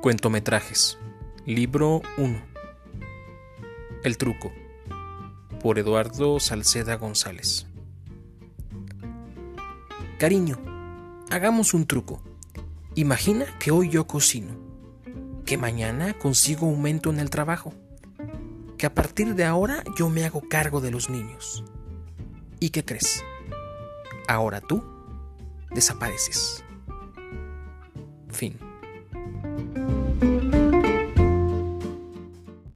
Cuentometrajes. Libro 1. El truco. Por Eduardo Salceda González. Cariño, hagamos un truco. Imagina que hoy yo cocino, que mañana consigo aumento en el trabajo, que a partir de ahora yo me hago cargo de los niños. ¿Y qué crees? Ahora tú desapareces.